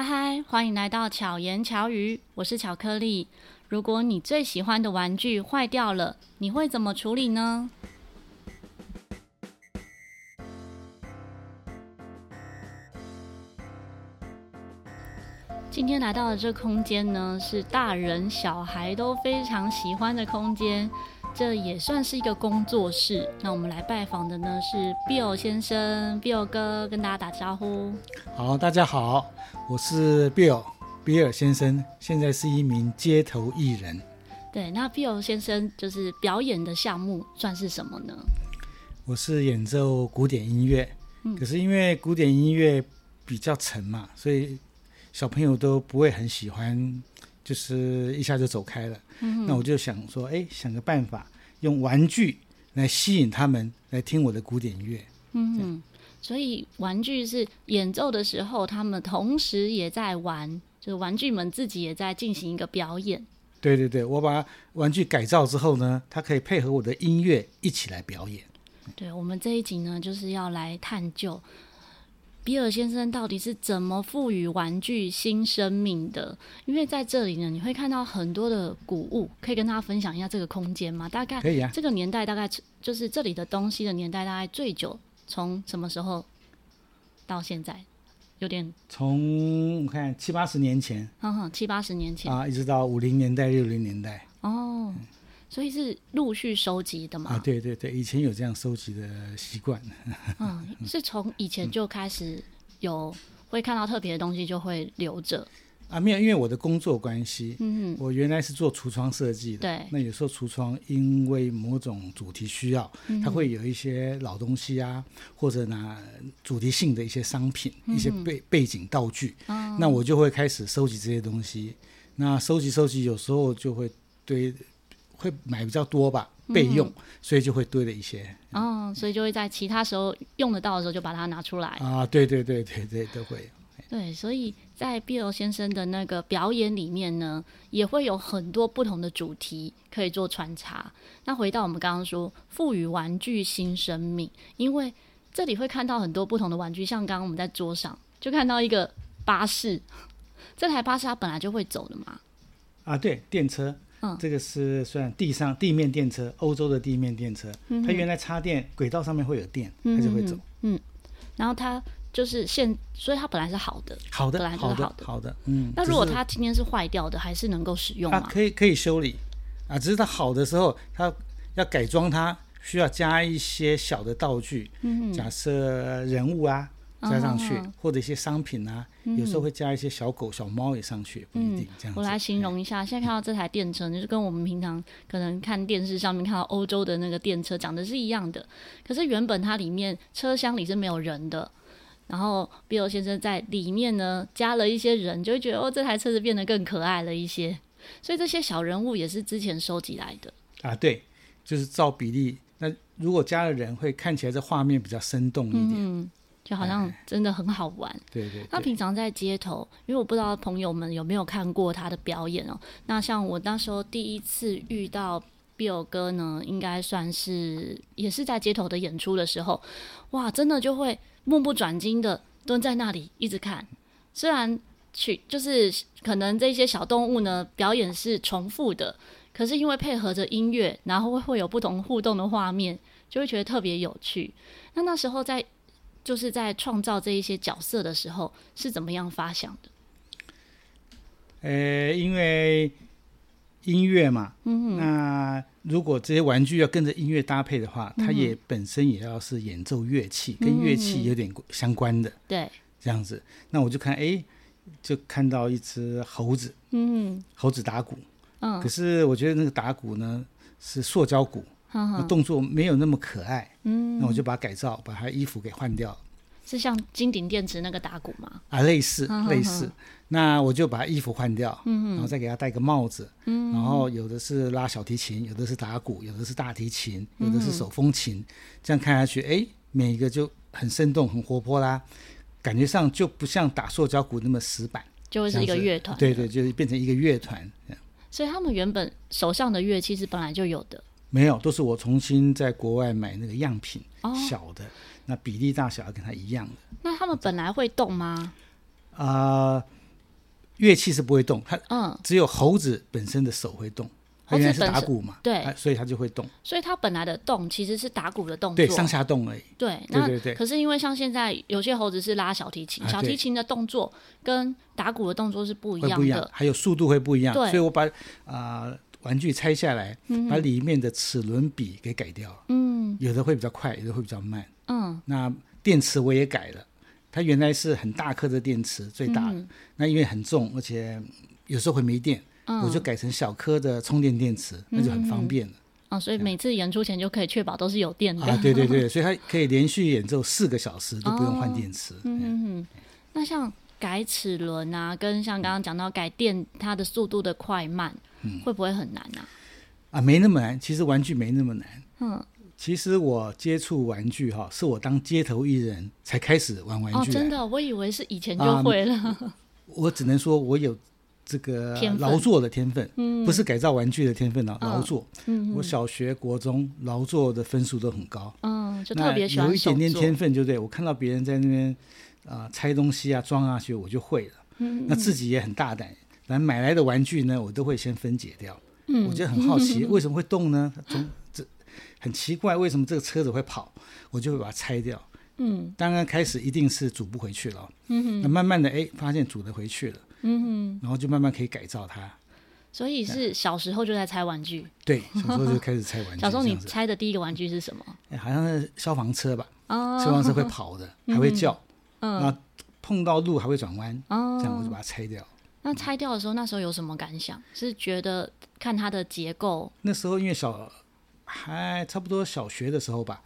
嗨嗨，欢迎来到巧言巧语，我是巧克力。如果你最喜欢的玩具坏掉了，你会怎么处理呢？今天来到的这空间呢，是大人小孩都非常喜欢的空间。这也算是一个工作室。那我们来拜访的呢是 Bill 先生，Bill 哥跟大家打招呼。好，大家好，我是 Bill，比尔先生，现在是一名街头艺人。对，那 Bill 先生就是表演的项目算是什么呢？我是演奏古典音乐，嗯，可是因为古典音乐比较沉嘛，所以小朋友都不会很喜欢。就是一下就走开了，嗯，那我就想说，哎，想个办法，用玩具来吸引他们来听我的古典乐。嗯，所以玩具是演奏的时候，他们同时也在玩，就是玩具们自己也在进行一个表演。对对对，我把玩具改造之后呢，它可以配合我的音乐一起来表演。对，我们这一集呢，就是要来探究。比尔先生到底是怎么赋予玩具新生命的？因为在这里呢，你会看到很多的古物，可以跟大家分享一下这个空间吗？大概可以啊。这个年代大概就是这里的东西的年代，大概最久从什么时候到现在？有点从我看七八十年前，哼哼，七八十年前啊，一直到五零年代、六零年代哦。嗯所以是陆续收集的嘛？啊，对对对，以前有这样收集的习惯。嗯，是从以前就开始有会看到特别的东西就会留着。啊，没有，因为我的工作关系，嗯，我原来是做橱窗设计的。对。那有时候橱窗因为某种主题需要，它会有一些老东西啊，或者拿主题性的一些商品、一些背背景道具。嗯。那我就会开始收集这些东西。那收集收集，有时候就会堆。会买比较多吧，备用，嗯，所以就会堆了一些。哦，所以就会在其他时候用得到的时候就把它拿出来。啊，对对对对对，都会。对，所以在 Bill 先生的那个表演里面呢，也会有很多不同的主题可以做穿插。那回到我们刚刚说，赋予玩具新生命，因为这里会看到很多不同的玩具，像刚刚我们在桌上就看到一个巴士，这台巴士它本来就会走的嘛。啊，对，电车。嗯，这个是算地上地面电车，欧洲的地面电车。嗯，它原来插电轨道上面会有电，它就会走。嗯，然后它就是现，所以它本来是好的，好的，本来就是好的，好的。好的嗯，那如果它今天是坏掉的，还是能够使用吗？啊，可以可以修理啊，只是它好的时候，它要改装它，需要加一些小的道具。嗯，假设人物啊。加上去，哦，或者一些商品啊，嗯，有时候会加一些小狗、小猫也上去，不一定这样子。我来形容一下，现在看到这台电车，就是跟我们平常可能看电视上面看到欧洲的那个电车长得是一样的。可是原本它里面车厢里是没有人的，然后 Bill 先生在里面呢加了一些人，就会觉得哦，这台车子变得更可爱了一些。所以这些小人物也是之前收集来的啊，对，就是照比例。那如果加了人，会看起来这画面比较生动一点。嗯就好像真的很好玩。对对。那平常在街头，因为我不知道朋友们有没有看过他的表演哦。那像我那时候第一次遇到 Bill 哥呢，应该算是也是在街头的演出的时候，哇，真的就会目不转睛的蹲在那里一直看。虽然去就是可能这些小动物呢表演是重复的，可是因为配合着音乐，然后会会有不同互动的画面，就会觉得特别有趣。那那时候在。就是在创造这一些角色的时候是怎么样发想的？呃，因为音乐嘛，嗯，那如果这些玩具要跟着音乐搭配的话，嗯，它也本身也要是演奏乐器，嗯，跟乐器有点相关的，对，这样子。那我就看，哎，就看到一只猴子，嗯，猴子打鼓，嗯，可是我觉得那个打鼓呢是塑胶鼓。那动作没有那么可爱，嗯，那我就把它改造，把它衣服给换掉，是像金鼎电池那个打鼓吗？啊，类似类似。那我就把衣服换掉，嗯，然后再给他戴个帽子，嗯，然后有的是拉小提琴，有的是打鼓，有的是大提琴，有的是手风琴，嗯，这样看下去，哎，每一个就很生动、很活泼啦，感觉上就不像打塑胶鼓那么死板，就会是一个乐团，对对，就是变成一个乐团。所以他们原本手上的乐器是本来就有的。没有，都是我重新在国外买那个样品，哦、小的，那比例大小要跟它一样的。那他们本来会动吗？啊、呃，乐器是不会动，它嗯，只有猴子本身的手会动。它原来是打鼓嘛，对，所以它就会动。所以它本来的动其实是打鼓的动作，对，上下动而已。对，对对对。可是因为像现在有些猴子是拉小提琴，小提琴的动作跟打鼓的动作是不一样的，不一样，还有速度会不一样。对，所以我把啊玩具拆下来，把里面的齿轮比给改掉了。嗯，有的会比较快，有的会比较慢。嗯，那电池我也改了，它原来是很大颗的电池，最大的，那因为很重，而且有时候会没电。我就改成小颗的充电电池，那就很方便了。啊、哦，所以每次演出前就可以确保都是有电的。啊，对对对，所以它可以连续演奏四个小时都不用换电池。哦、嗯嗯。那像改齿轮啊，跟像刚刚讲到改电，它的速度的快慢，嗯、会不会很难啊？啊，没那么难，其实玩具没那么难。嗯，其实我接触玩具哈，是我当街头艺人才开始玩玩具。哦，真的，我以为是以前就会了。啊、我只能说我有。这个劳作的天分，嗯、不是改造玩具的天分啊，劳、嗯、作。嗯、我小学、国中劳作的分数都很高。嗯，就特别喜欢有一点点天分，就对我看到别人在那边啊、呃、拆东西啊、装啊，所以我就会了。嗯，那自己也很大胆，买来的玩具呢，我都会先分解掉。嗯，我觉得很好奇，为什么会动呢？从这很奇怪，为什么这个车子会跑？我就会把它拆掉。嗯，当然开始一定是组不回去了。嗯，那慢慢的，哎，发现组得回去了。嗯哼，然后就慢慢可以改造它，所以是小时候就在拆玩具。对，小时候就开始拆玩具。小时候你拆的第一个玩具是什么？哎，好像是消防车吧？哦，消防车会跑的，还会叫，嗯，然后碰到路还会转弯，哦，这样我就把它拆掉。那拆掉的时候，那时候有什么感想？是觉得看它的结构？那时候因为小还差不多小学的时候吧。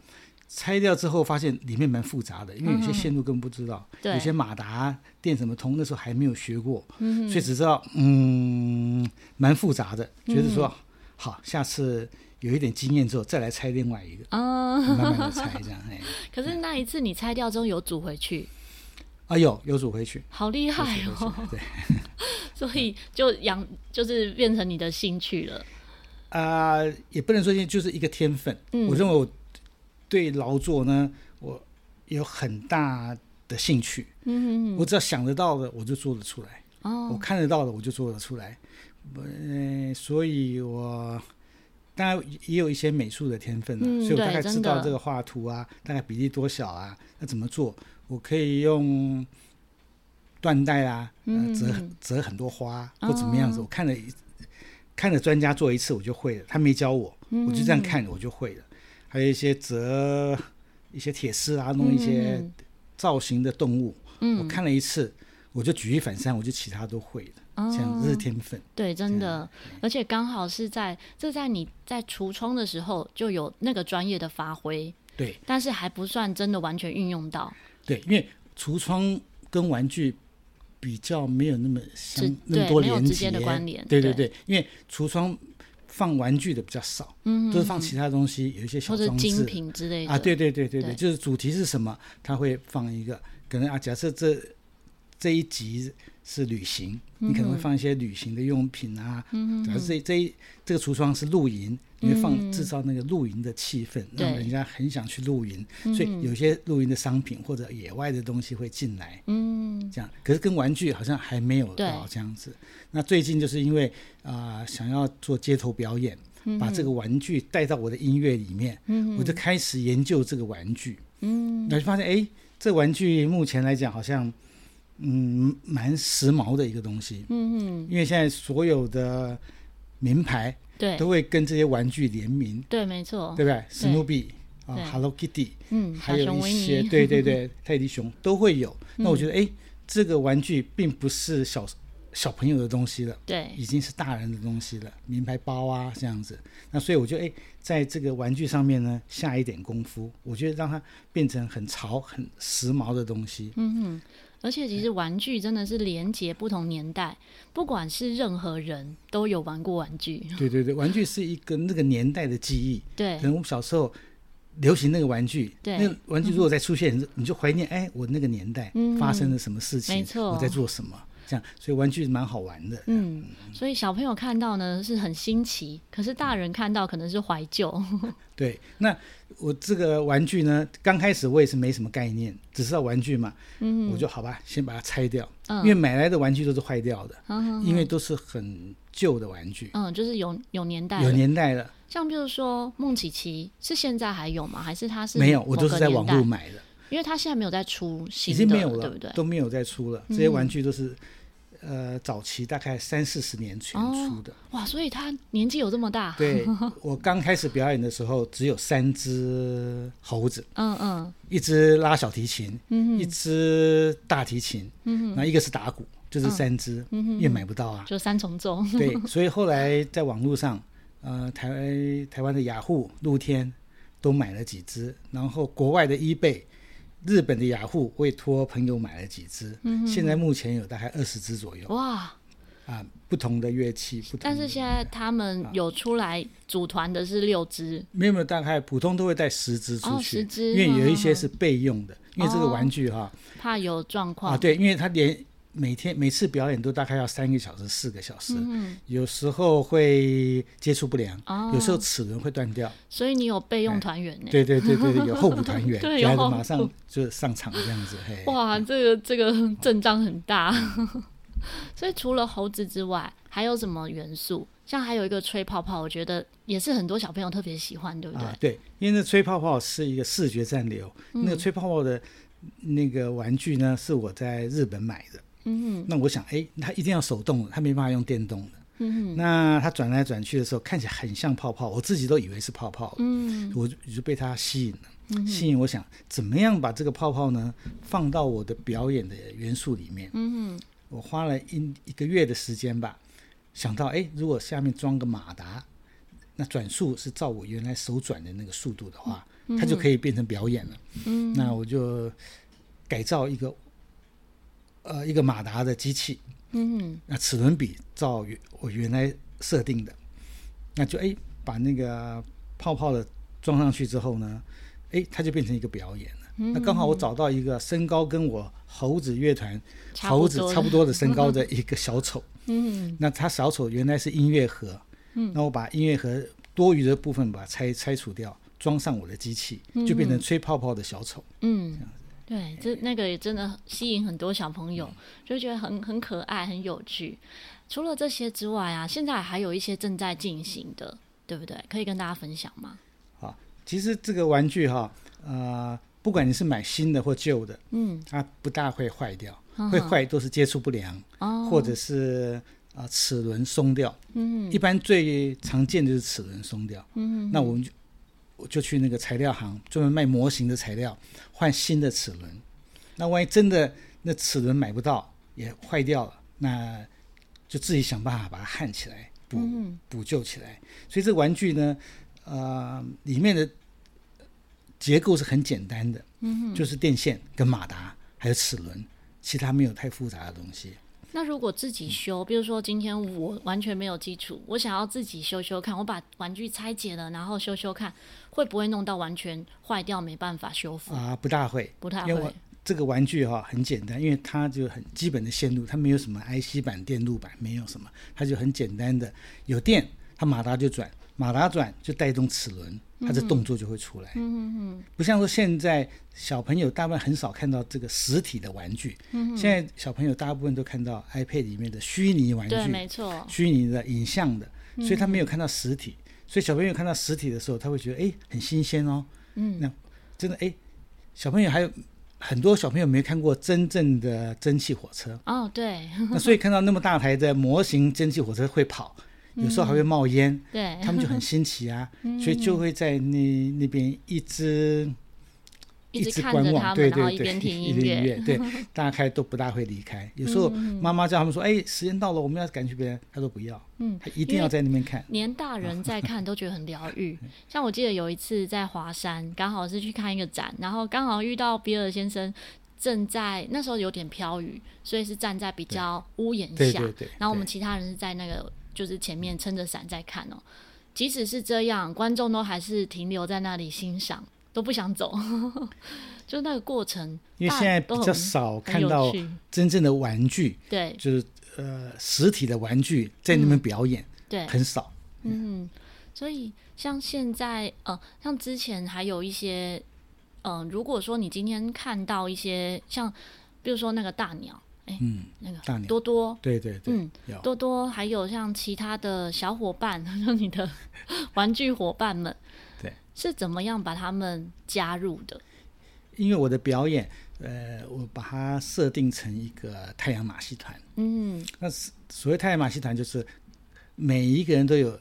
拆掉之后，发现里面蛮复杂的，因为有些线路根本不知道，嗯、有些马达电怎么通，那时候还没有学过，嗯、所以只知道嗯蛮复杂的，觉得说、嗯、好，下次有一点经验之后再来拆另外一个，哦、慢慢的拆这样。哎，可是那一次你拆掉之后有组回去？啊，有有组回去，好厉害哦！对，所以就养就是变成你的兴趣了。啊、呃，也不能说就是一个天分，嗯、我认为我。对劳作呢，我有很大的兴趣。嗯，我只要想得到的，我就做得出来。哦，我看得到的，我就做得出来。呃，所以我当然也有一些美术的天分了，所以我大概知道这个画图啊，大概比例多小啊，那怎么做？我可以用缎带啊，折折很多花或怎么样子。我看了看了专家做一次，我就会了。他没教我，我就这样看，我就会了。还有一些折一些铁丝啊，弄一些造型的动物。嗯，我看了一次，我就举一反三，我就其他都会了。哦，这样这是天分。对，真的，而且刚好是在这在你在橱窗的时候就有那个专业的发挥。对，但是还不算真的完全运用到。对，因为橱窗跟玩具比较没有那么相那么多连接的关联。对对对，因为橱窗。放玩具的比较少，嗯，都是放其他东西，有一些小装置、精品之类的啊。对对对对对，就是主题是什么，他会放一个。可能啊，假设这这一集是旅行，你可能会放一些旅行的用品啊。嗯，假设这这一这个橱窗是露营，你会放制造那个露营的气氛，让人家很想去露营。所以有些露营的商品或者野外的东西会进来。嗯，这样。可是跟玩具好像还没有到这样子。那最近就是因为啊、呃，想要做街头表演，把这个玩具带到我的音乐里面，嗯、我就开始研究这个玩具。嗯，那就发现，哎，这玩具目前来讲好像，嗯，蛮时髦的一个东西。嗯嗯因为现在所有的名牌对都会跟这些玩具联名。对，没错。对不对？史努比啊，Hello Kitty，嗯，还有一些，对对对，泰迪熊都会有。那我觉得，哎，这个玩具并不是小。小朋友的东西了，对，已经是大人的东西了，名牌包啊这样子。那所以我就哎，在这个玩具上面呢下一点功夫，我觉得让它变成很潮、很时髦的东西。嗯哼，而且其实玩具真的是连接不同年代，不管是任何人都有玩过玩具。对对对，玩具是一个那个年代的记忆。对，可能我们小时候流行那个玩具，对，那个玩具如果再出现，你就怀念哎，我那个年代发生了什么事情，没错，我在做什么。这样，所以玩具蛮好玩的。嗯，所以小朋友看到呢是很新奇，可是大人看到可能是怀旧。对，那我这个玩具呢，刚开始我也是没什么概念，只知道玩具嘛，嗯，我就好吧，先把它拆掉，嗯，因为买来的玩具都是坏掉的，嗯，因为都是很旧的玩具，嗯，就是有有年代，有年代的。像比如说梦琪琪，是现在还有吗？还是它是没有？我都是在网络买的，因为他现在没有在出新的，已经没有了，对不对？都没有再出了，这些玩具都是。呃，早期大概三四十年前出的。哦，哇，所以他年纪有这么大。对，我刚开始表演的时候，只有三只猴子，嗯嗯，一只拉小提琴，嗯，一只大提琴，嗯，那一个是打鼓，就是三只，嗯，也买不到啊，就三重奏。对，所以后来在网络上，呃，台台湾的雅虎、露天都买了几只，然后国外的 eBay。日本的雅虎会托朋友买了几只，嗯，现在目前有大概二十只左右。哇，啊，不同的乐器，不同。但是现在他们有出来组团的是六只，啊，没有没有，大概普通都会带十只出去，哦，十只，因为有一些是备用的，哦，因为这个玩具哈，怕有状况。啊，对，因为它连。每天每次表演都大概要三个小时、四个小时，嗯、有时候会接触不良，哦、有时候齿轮会断掉。所以你有备用团员呢？对对对对，有候补团员，然后马上就上场这样子。嘿 哇，这个这个 阵仗很大。所以除了猴子之外，还有什么元素？像还有一个吹泡泡，我觉得也是很多小朋友特别喜欢，对不对？啊、对，因为那吹泡泡是一个视觉暂留。嗯、那个吹泡泡的那个玩具呢，是我在日本买的。嗯哼，那我想，哎，它一定要手动的，它没办法用电动的。嗯哼，那它转来转去的时候，看起来很像泡泡，我自己都以为是泡泡。嗯，我就就被它吸引了。嗯，吸引，我想怎么样把这个泡泡呢放到我的表演的元素里面。嗯哼，我花了一一个月的时间吧，想到，哎，如果下面装个马达，那转速是照我原来手转的那个速度的话，它就可以变成表演了。嗯，那我就改造一个。呃，一个马达的机器，嗯。哼，那齿轮比照原我原来设定的，那就哎把那个泡泡的装上去之后呢，哎，它就变成一个表演了。嗯、那刚好我找到一个身高跟我猴子乐团猴子差不多的身高的一个小丑，嗯，那他小丑原来是音乐盒，嗯，那我把音乐盒多余的部分把它拆拆除掉，装上我的机器，就变成吹泡泡的小丑，嗯。这样子对，这那个也真的吸引很多小朋友，就觉得很很可爱、很有趣。除了这些之外啊，现在还有一些正在进行的，对不对？可以跟大家分享吗？好，其实这个玩具哈，呃，不管你是买新的或旧的，嗯，它不大会坏掉，会坏都是接触不良，哦，或者是啊、呃、齿轮松掉，嗯，一般最常见的就是齿轮松掉，嗯，那我们就。我就去那个材料行，专门卖模型的材料，换新的齿轮。那万一真的那齿轮买不到，也坏掉了，那就自己想办法把它焊起来，补补救起来。所以这玩具呢，呃，里面的结构是很简单的，就是电线跟马达还有齿轮，其他没有太复杂的东西。那如果自己修，比如说今天我完全没有基础，我想要自己修修看，我把玩具拆解了，然后修修看，会不会弄到完全坏掉，没办法修复？啊，不大会，不太会。这个玩具哈、哦、很简单，因为它就很基本的线路，它没有什么 IC 板、电路板，没有什么，它就很简单的，有电，它马达就转，马达转就带动齿轮。它的动作就会出来，嗯嗯，不像说现在小朋友大部分很少看到这个实体的玩具，嗯，现在小朋友大部分都看到 iPad 里面的虚拟玩具，对，没错，虚拟的影像的，所以他没有看到实体，所以小朋友看到实体的时候，他会觉得哎很新鲜哦，嗯，那真的哎，小朋友还有很多小朋友没看过真正的蒸汽火车，哦，对，那所以看到那么大台的模型蒸汽火车会跑。有时候还会冒烟，嗯、对，他们就很新奇啊，所以就会在那那边一直一直观望，对对对，一边听音乐，对，大概都不大会离开。有时候妈妈叫他们说：“哎，时间到了，我们要赶去别人。”他说：“不要，嗯，他一定要在那边看。”连大人在看都觉得很疗愈。像我记得有一次在华山，刚好是去看一个展，然后刚好遇到比尔先生正在那时候有点飘雨，所以是站在比较屋檐下，对对对，然后我们其他人是在那个。就是前面撑着伞在看哦，即使是这样，观众都还是停留在那里欣赏，都不想走。就那个过程，因为现在比较少看到真正的玩具，对，就是呃实体的玩具在那边表演，嗯、对，很少。嗯，所以像现在呃，像之前还有一些，嗯、呃，如果说你今天看到一些像，比如说那个大鸟，哎，嗯，那个大鸟多多，对对对，嗯，有多多，还有像其他的小伙伴，像 你的玩具伙伴们，对，是怎么样把他们加入的？因为我的表演，呃，我把它设定成一个太阳马戏团，嗯，那所谓太阳马戏团就是每一个人都有。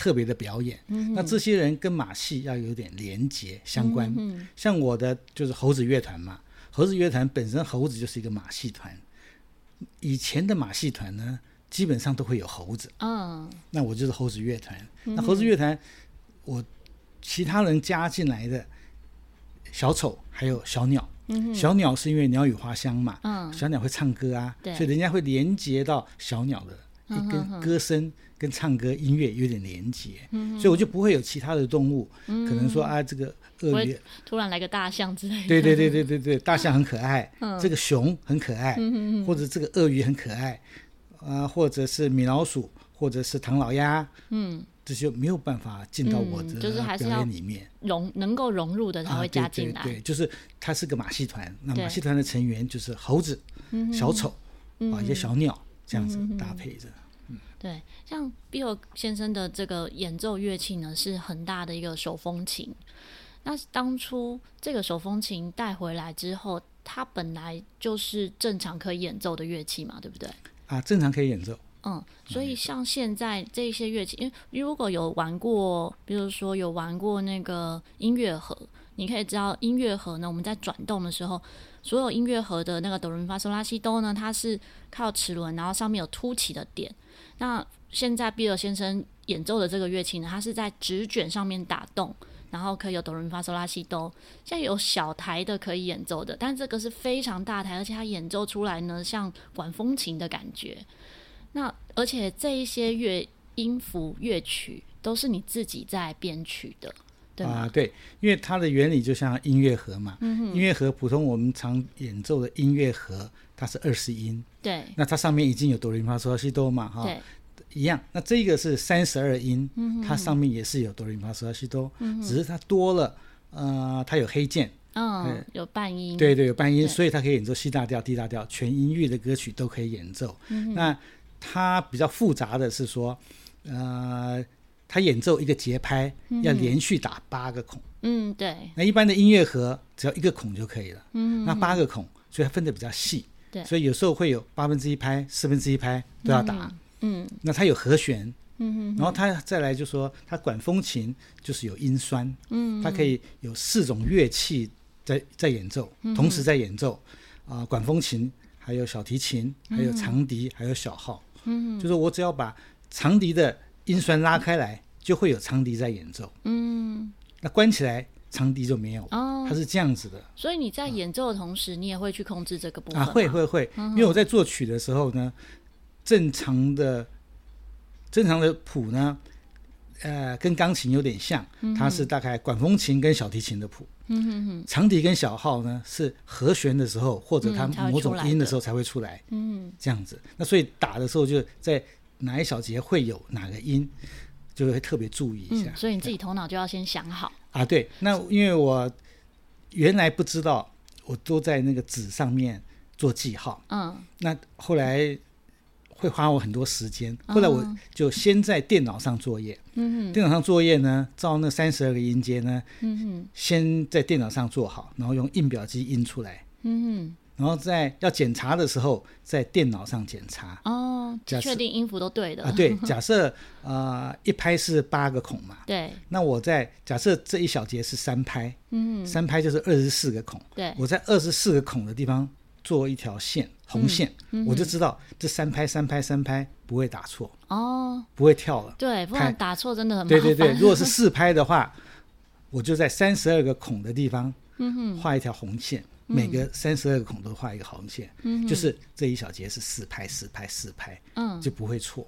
特别的表演，嗯、那这些人跟马戏要有点连接相关。嗯、像我的就是猴子乐团嘛，猴子乐团本身猴子就是一个马戏团。以前的马戏团呢，基本上都会有猴子。嗯，那我就是猴子乐团。嗯、那猴子乐团，我其他人加进来的小丑还有小鸟。嗯、小鸟是因为鸟语花香嘛，嗯、小鸟会唱歌啊，对所以人家会连接到小鸟的一根歌声。跟唱歌音乐有点连接，嗯、所以我就不会有其他的动物，嗯、可能说啊，这个鳄鱼突然来个大象之类的。对对对 对对对，大象很可爱，嗯、这个熊很可爱，或者这个鳄鱼很可爱，啊，或者是米老鼠，或者是唐老鸭，嗯，这就没有办法进到我的表演里面，融能够融入的才会加进来。就是它是个马戏团，那马戏团的成员就是猴子、小丑、嗯、啊一些小鸟这样子搭配着。嗯对，像 Bill 先生的这个演奏乐器呢，是很大的一个手风琴。那当初这个手风琴带回来之后，它本来就是正常可以演奏的乐器嘛，对不对？啊，正常可以演奏。嗯，所以像现在这些乐器，因为如果有玩过，比如说有玩过那个音乐盒，你可以知道音乐盒呢，我们在转动的时候，所有音乐盒的那个哆来咪发嗦拉西哆呢，它是靠齿轮，然后上面有凸起的点。那现在比尔先生演奏的这个乐器呢，它是在纸卷上面打洞，然后可以有哆来咪发嗦拉西哆。现在有小台的可以演奏的，但这个是非常大台，而且它演奏出来呢，像管风琴的感觉。那而且这一些乐音符乐曲都是你自己在编曲的，啊，对，因为它的原理就像音乐盒嘛，嗯，音乐盒普通我们常演奏的音乐盒。它是二十音，对，那它上面已经有哆来咪发嗦拉西哆嘛，哈，对，一样。那这个是三十二音，嗯、它上面也是有哆来咪发嗦拉西哆，只是它多了，呃，它有黑键，嗯，有半音，对对，有半音，所以它可以演奏 C 大调、D 大调，全音域的歌曲都可以演奏。嗯、那它比较复杂的是说，呃，它演奏一个节拍要连续打八个孔，嗯，对。那一般的音乐盒只要一个孔就可以了，嗯，那八个孔，所以它分的比较细。对。所以有时候会有八分之一拍、四分之一拍都要打，嗯，嗯。那它有和弦，嗯然后它再来就说它管风琴就是有音酸，嗯哼，它可以有四种乐器在在演奏，嗯、同时在演奏，啊、呃，管风琴还有小提琴，还有长笛，还有小号，嗯哼，就是我只要把长笛的音栓拉开来，就会有长笛在演奏，嗯，那关起来。长笛就没有，哦，它是这样子的。所以你在演奏的同时，你也会去控制这个部分啊？会会会，因为我在作曲的时候呢，正常的正常的谱呢，呃，跟钢琴有点像，它是大概管风琴跟小提琴的谱。嗯哼哼。长笛跟小号呢是和弦的时候或者它某种音的时候才会出来。嗯，这样子。那所以打的时候就在哪一小节会有哪个音，就会特别注意一下。所以你自己头脑就要先想好。啊，对，那因为我原来不知道，我都在那个纸上面做记号。嗯，那后来会花我很多时间。后来我就先在电脑上作业。嗯哼，电脑上作业呢，照那三十二个音阶呢，嗯哼，先在电脑上做好，然后用印表机印出来。嗯哼。然后在要检查的时候，在电脑上检查哦，确定音符都对的啊。对，假设呃一拍是八个孔嘛，对。那我在假设这一小节是三拍，嗯，三拍就是二十四个孔，对。我在二十四个孔的地方做一条线，红线，我就知道这三拍三拍三拍不会打错哦，不会跳了。对，不然打错真的很麻烦。对对对，如果是四拍的话，我就在三十二个孔的地方，嗯画一条红线。每个三十二个孔都画一个横线，嗯、就是这一小节是四拍四拍四拍，嗯，就不会错。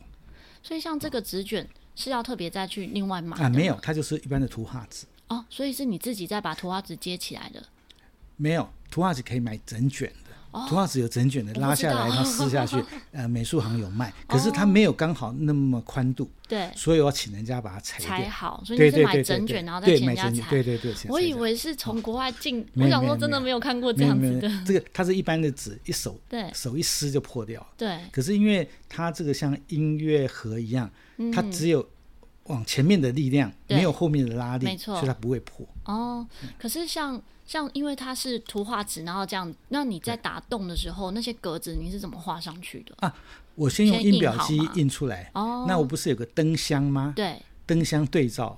所以像这个纸卷是要特别再去另外买啊？没有，它就是一般的图画纸。哦，所以是你自己再把图画纸接起来的？没有，图画纸可以买整卷的。图画纸有整卷的，拉下来，然后撕下去。呃，美术行有卖，可是它没有刚好那么宽度，对，所以我要请人家把它裁裁好。所以你是买整卷，然后再请人家裁。对对对，我以为是从国外进，我想说真的没有看过这样子的。这个它是一般的纸，一手对手一撕就破掉。对，可是因为它这个像音乐盒一样，它只有往前面的力量，没有后面的拉力，没错，所以它不会破。哦，可是像。像因为它是图画纸，然后这样，那你在打洞的时候，那些格子你是怎么画上去的啊？我先用印表机印出来。哦，那我不是有个灯箱吗？对，灯箱对照，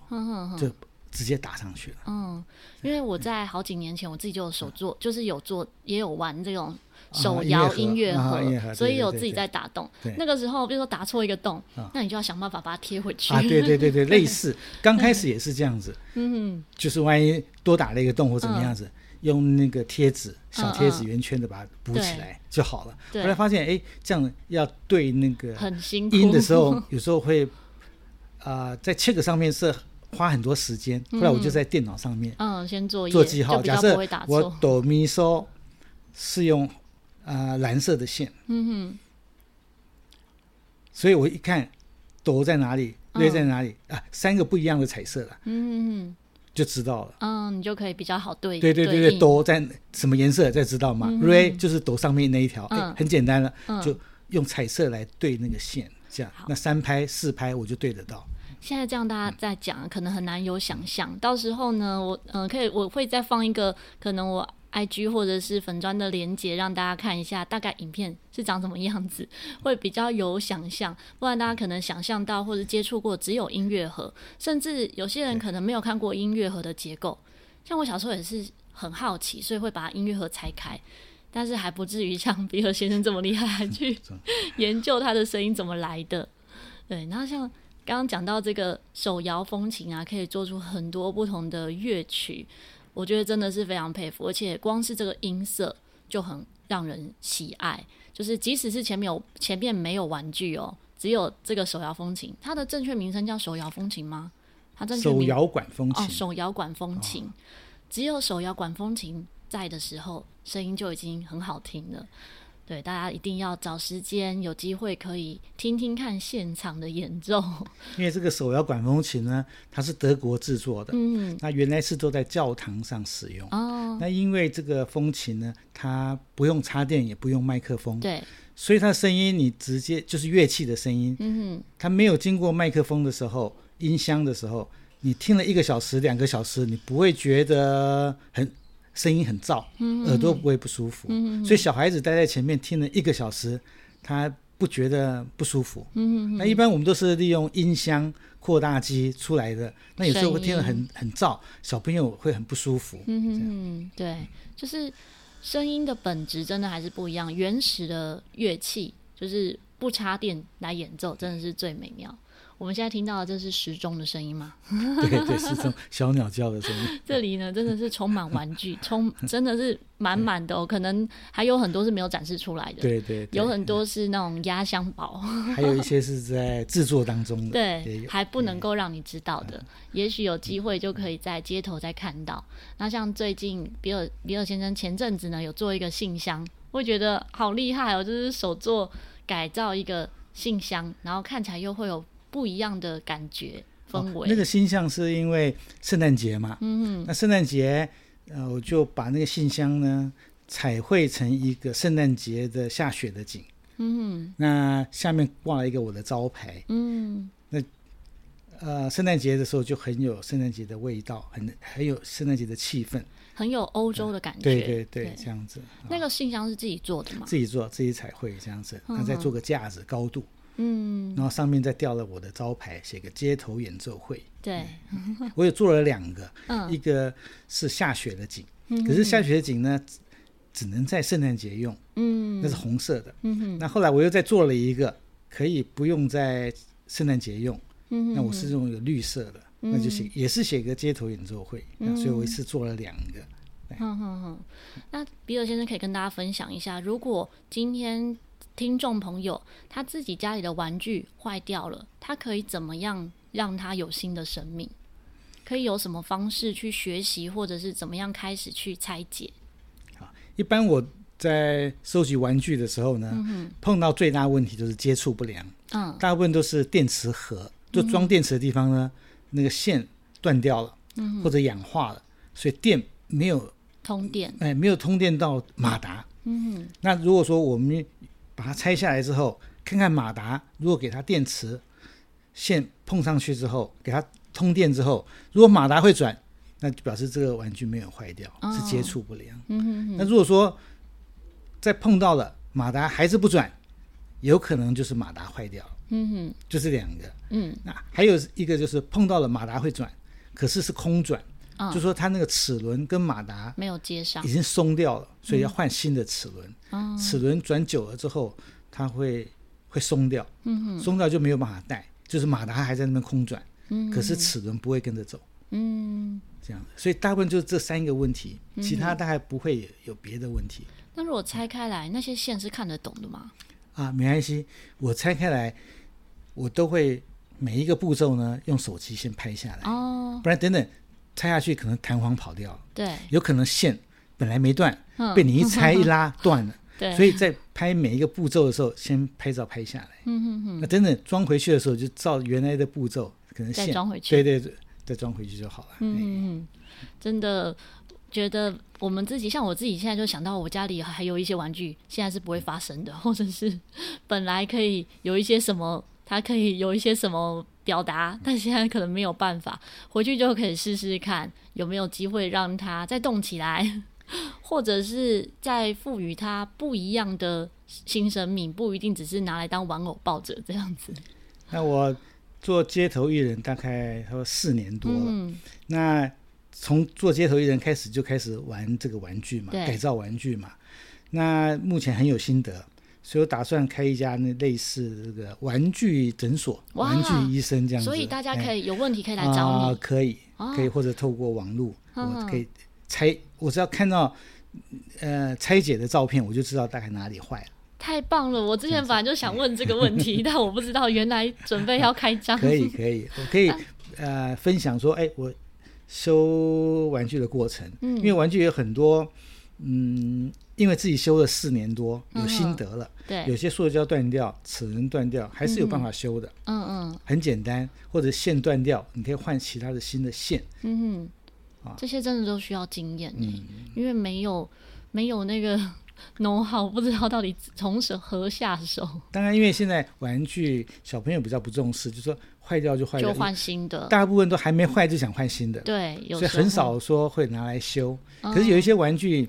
就直接打上去了。嗯，因为我在好几年前我自己就有手做，就是有做也有玩这种手摇音乐盒，所以有自己在打洞。那个时候，比如说打错一个洞，那你就要想办法把它贴回去。啊，对对对 对，类似刚开始也是这样子。嗯，就是万一多打了一个洞或怎么样子，用那个贴纸小贴纸圆圈的把它补起来就好了。后来发现，哎，这样要对那个音的时候，有时候会啊，在 check 上面是花很多时间。后来我就在电脑上面，嗯，先做做记号。假设我哆咪嗦是用。啊、呃，蓝色的线，嗯哼，所以我一看，哆在哪里，瑞在哪里、哦、啊，三个不一样的彩色了，嗯哼，就知道了，嗯，你就可以比较好对，对对对对，哆在什么颜色，再知道嘛？瑞、就是哆上面那一条，哎、嗯。欸，很简单了，嗯、就用彩色来对那个线，这样，好。那三拍四拍我就对得到。现在这样大家在讲，嗯、可能很难有想象，到时候呢，我嗯、呃，可以我会再放一个，可能我。IG 或者是粉砖的连接，让大家看一下大概影片是长什么样子，会比较有想象。不然大家可能想象到或者接触过只有音乐盒，甚至有些人可能没有看过音乐盒的结构。像我小时候也是很好奇，所以会把音乐盒拆开，但是还不至于像比尔先生这么厉害，还去 研究他的声音怎么来的。对，然后像刚刚讲到这个手摇风琴啊，可以做出很多不同的乐曲。我觉得真的是非常佩服，而且光是这个音色就很让人喜爱。就是即使是前面有前面没有玩具哦，只有这个手摇风琴，它的正确名称叫手摇风琴吗？它正确名手摇管风琴。哦，手摇管风琴，哦、只有手摇管风琴在的时候，声音就已经很好听了。对，大家一定要找时间，有机会可以听听看现场的演奏。因为这个手摇管风琴呢，它是德国制作的，嗯，那原来是都在教堂上使用。哦，那因为这个风琴呢，它不用插电，也不用麦克风，对，所以它的声音你直接就是乐器的声音，嗯哼，它没有经过麦克风的时候，音箱的时候，你听了一个小时、两个小时，你不会觉得很。声音很噪，耳朵不会不舒服，嗯、所以小孩子待在前面听了一个小时，他不觉得不舒服。嗯、那一般我们都是利用音箱扩大机出来的，那有时候会听得很很噪，小朋友会很不舒服。嗯嗯，对，就是声音的本质真的还是不一样。原始的乐器就是不插电来演奏，真的是最美妙。我们现在听到的这是时钟的声音吗？对对，时钟小鸟叫的声音。这里呢，真的是充满玩具，充真的是满满的哦。可能还有很多是没有展示出来的。对对，有很多是那种压箱宝，还有一些是在制作当中的，对，还不能够让你知道的。也许有机会就可以在街头再看到。那像最近比尔比尔先生前阵子呢，有做一个信箱，我觉得好厉害哦，就是手做改造一个信箱，然后看起来又会有。不一样的感觉氛围。哦，那个星象是因为圣诞节嘛，嗯哼，那圣诞节，呃，我就把那个信箱呢彩绘成一个圣诞节的下雪的景，嗯哼，那下面挂了一个我的招牌，嗯，那呃，圣诞节的时候就很有圣诞节的味道，很很有圣诞节的气氛，很有欧洲的感觉，对对对，对。这样子。那个信箱是自己做的吗？自己做，自己彩绘这样子，那再做个架子高度。嗯，然后上面再吊了我的招牌，写个街头演奏会。对，我也做了两个，嗯，一个是下雪的景，可是下雪的景呢，只能在圣诞节用，嗯，那是红色的，嗯哼。那后来我又再做了一个，可以不用在圣诞节用，嗯，那我是用一个绿色的，那就写也是写个街头演奏会，所以我一次做了两个。嗯哼哼，那比尔先生可以跟大家分享一下，如果今天。听众朋友，他自己家里的玩具坏掉了，他可以怎么样让他有新的生命？可以有什么方式去学习，或者是怎么样开始去拆解？一般我在收集玩具的时候呢，嗯、碰到最大问题就是接触不良。嗯，大部分都是电池盒，就装电池的地方呢，嗯、那个线断掉了，嗯，或者氧化了，所以电没有通电，哎，没有通电到马达。嗯，那如果说我们把它拆下来之后，看看马达，如果给它电池线碰上去之后，给它通电之后，如果马达会转，那就表示这个玩具没有坏掉，哦、是接触不良。嗯哼哼。那如果说再碰到了马达还是不转，有可能就是马达坏掉。嗯哼。就是两个。嗯。那还有一个就是碰到了马达会转，可是是空转，哦、就说它那个齿轮跟马达没有接上，已经松掉了，所以要换新的齿轮。嗯、齿轮转久了之后，它会会松掉。嗯哼。松掉就没有办法带，就是马达还在那边空转。嗯。可是齿轮不会跟着走。嗯。这样的，所以大部分就是这三个问题，其他大概不会有，有别的问题。嗯、那如果拆开来，那些线是看得懂的吗？啊，没关系，我拆开来，我都会每一个步骤呢用手机先拍下来哦，不然等等拆下去可能弹簧跑掉了，对，有可能线本来没断，嗯、被你一拆一拉 断了，对，所以在拍每一个步骤的时候，先拍照拍下来，嗯哼哼，那等等装回去的时候就照原来的步骤，可能线再装回去，对对对。再装回去就好了。嗯嗯，真的觉得我们自己，像我自己现在就想到，我家里还有一些玩具，现在是不会发生的，或者是本来可以有一些什么，它可以有一些什么表达，但现在可能没有办法。回去就可以试试看有没有机会让它再动起来，或者是再赋予它不一样的新生命，不一定只是拿来当玩偶抱着这样子。那我。做街头艺人大概他说四年多了，嗯、那从做街头艺人开始就开始玩这个玩具嘛，对改造玩具嘛。那目前很有心得，所以我打算开一家那类似这个玩具诊所、玩具医生这样子。所以大家可以有问题可以来找你，呃、可以，可以或者透过网络，哦、我可以拆，我只要看到呃拆解的照片，我就知道大概哪里坏了。太棒了！我之前本来就想问这个问题，但我不知道原来准备要开张。可以可以，我可以、啊、呃分享说，哎，我修玩具的过程，嗯，因为玩具有很多，嗯，因为自己修了四年多，有心得了，嗯、对，有些塑胶断掉、齿轮断掉，还是有办法修的，嗯嗯，很简单，或者线断掉，你可以换其他的新的线，嗯哼，啊，这些真的都需要经验，嗯，因为没有没有那个。弄好，不知道到底从何下手。当然，因为现在玩具小朋友比较不重视，就说坏掉就坏掉，就换新的。大部分都还没坏就想换新的，对，所以很少说会拿来修。可是有一些玩具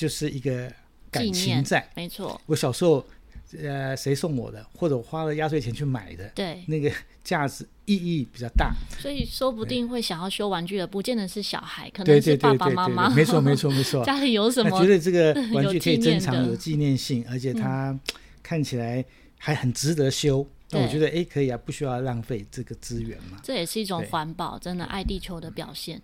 就是一个感情在，没错。我小时候。呃，谁送我的，或者我花了压岁钱去买的，对，那个价值意义比较大，所以说不定会想要修玩具的，不见得是小孩，可能是爸爸妈妈。没错，没错，没错。家里有什么？觉得这个玩具 可以珍藏，有纪念性，而且它看起来还很值得修。那我觉得，哎，可以啊，不需要浪费这个资源嘛。这也是一种环保，真的爱地球的表现。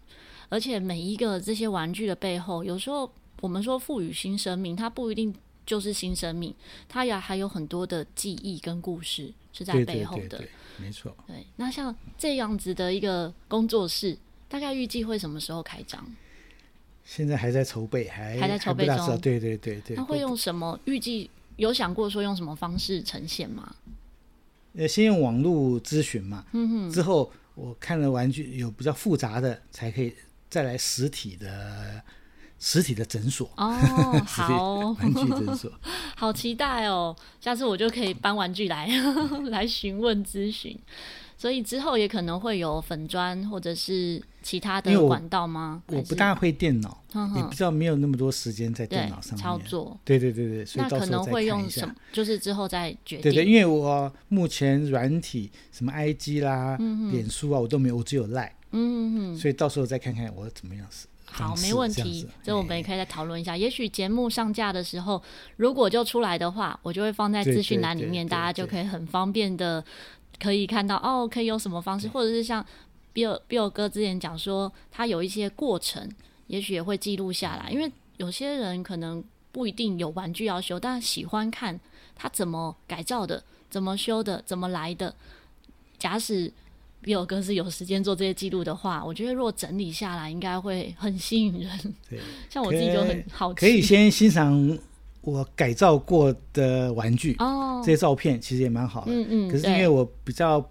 而且每一个这些玩具的背后，有时候我们说赋予新生命，它不一定。就是新生命，它也还有很多的记忆跟故事是在背后的，对对对对没错。对，那像这样子的一个工作室，大概预计会什么时候开张？现在还在筹备，还还在筹备中。对对对对。那会用什么？预计有想过说用什么方式呈现吗？呃，先用网络咨询嘛，嗯哼。之后我看了玩具有比较复杂的，才可以再来实体的。实体的诊所哦，好，玩具诊所，好期待哦！下次我就可以搬玩具来 来询问咨询，所以之后也可能会有粉砖或者是其他的管道吗？我，我不大会电脑，呵呵也比较没有那么多时间在电脑上操作。对对对对，所以。那可能会用什么？就是之后再决定。对对，因为我目前软体什么 IG 啦、脸书啊，我都没有，我只有 Line。嗯哼，所以到时候再看看我怎么样使。好，没问题。这，这我们也可以再讨论一下。欸、也许节目上架的时候，如果就出来的话，我就会放在资讯栏里面，大家就可以很方便的可以看到哦，可以有什么方式，或者是像 Bill Bill 哥之前讲说，他有一些过程，也许也会记录下来。因为有些人可能不一定有玩具要修，但喜欢看他怎么改造的，怎么修的，怎么来的。假使比尔哥是有时间做这些记录的话，我觉得如果整理下来，应该会很吸引人。对，像我自己就很好奇。可以先欣赏我改造过的玩具哦，这些照片其实也蛮好的。嗯嗯。可是因为我比较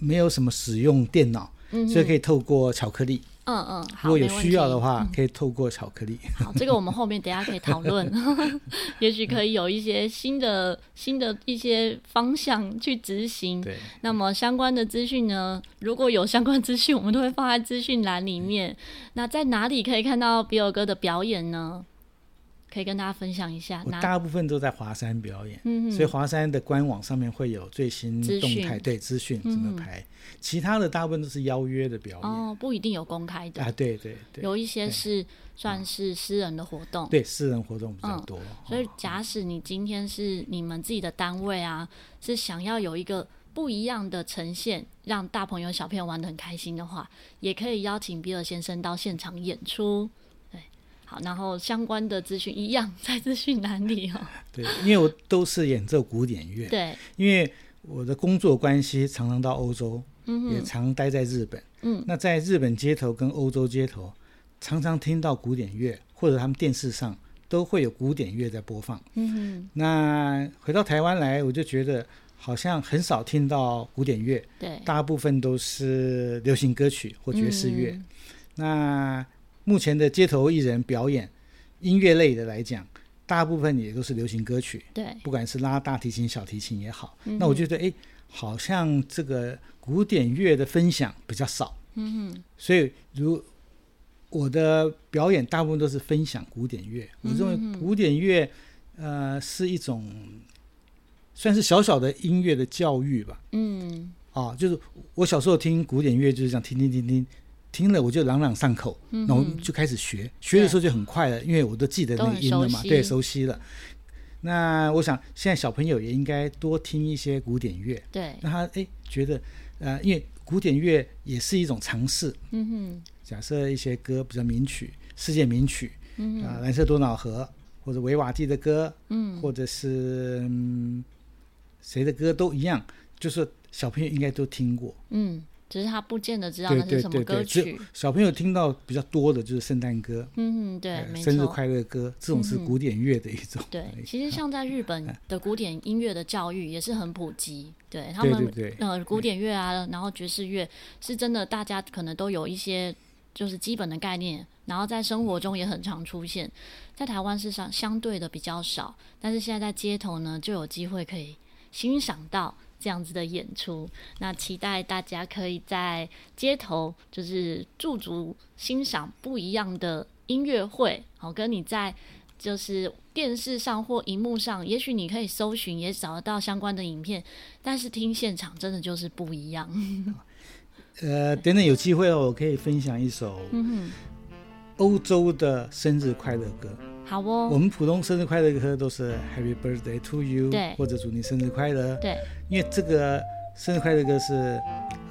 没有什么使用电脑，嗯，所以可以透过巧克力。嗯嗯，如果有需要的话，可以透过巧克力。好，这个我们后面等下可以讨论，也许可以有一些新的新的一些方向去执行。对，那么相关的资讯呢，如果有相关资讯，我们都会放在资讯栏里面。那在哪里可以看到比尔哥的表演呢？可以跟大家分享一下。我大部分都在华山表演，嗯，所以华山的官网上面会有最新动态，对资讯怎么排，嗯。其他的大部分都是邀约的表演，哦，不一定有公开的啊。对对对，有一些是算是私人的活动，对，私人活动比较多。嗯，所以，假使你今天是你们自己的单位啊，是想要有一个不一样的呈现，让大朋友小朋友玩得很开心的话，也可以邀请比尔先生到现场演出。然后相关的资讯一样在资讯栏里哦。对，因为我都是演奏古典乐。对，因为我的工作关系，常常到欧洲，嗯，也常待在日本。嗯，那在日本街头跟欧洲街头，常常听到古典乐，或者他们电视上都会有古典乐在播放。嗯，那回到台湾来，我就觉得好像很少听到古典乐。对，大部分都是流行歌曲或爵士乐。嗯，那目前的街头艺人表演音乐类的来讲，大部分也都是流行歌曲。对，不管是拉大提琴、小提琴也好，嗯、那我觉得哎，好像这个古典乐的分享比较少。嗯哼。所以，如我的表演大部分都是分享古典乐。嗯、我认为古典乐，呃，是一种算是小小的音乐的教育吧。嗯。啊，就是我小时候听古典乐，就是这样听听听听。听了我就朗朗上口，然后就开始学，学的时候就很快了，因为我都记得那个音了嘛，对，熟悉。了。那我想现在小朋友也应该多听一些古典乐，对，让他哎觉得呃，因为古典乐也是一种尝试。嗯哼，假设一些歌比较名曲，世界名曲，嗯啊，蓝色多瑙河或者维瓦蒂的歌，嗯，或者是嗯谁的歌都一样，就是小朋友应该都听过，嗯。只是他不见得知道那是什么歌曲。对对对，小朋友听到比较多的就是圣诞歌，嗯，对，呃、没错，生日快乐歌，这种是古典乐的一种。对，其实像在日本的古典音乐的教育也是很普及，对他们对对对呃古典乐啊，然后爵士乐是真的，大家可能都有一些就是基本的概念，然后在生活中也很常出现。在台湾是相相对的比较少，但是现在在街头呢就有机会可以欣赏到。这样子的演出，那期待大家可以在街头就是驻足欣赏不一样的音乐会，好，跟你在就是电视上或荧幕上，也许你可以搜寻也找得到相关的影片，但是听现场真的就是不一样。呃，等等有机会哦，我可以分享一首欧洲的生日快乐歌。好哦，我们普通生日快乐歌都是 Happy Birthday to you，对，或者祝你生日快乐，对，因为这个生日快乐歌是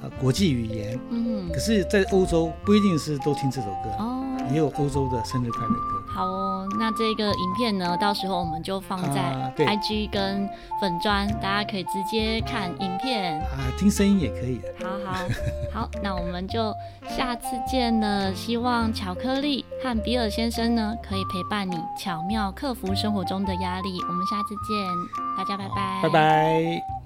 呃国际语言，嗯，可是，在欧洲不一定是都听这首歌，哦，也有欧洲的生日快乐歌。好哦，那这个影片呢，到时候我们就放在 IG 跟粉专，啊、大家可以直接看影片啊，听声音也可以。好好 好，那我们就下次见了。希望巧克力和比尔先生呢，可以陪伴你巧妙克服生活中的压力。我们下次见，大家拜拜，拜拜。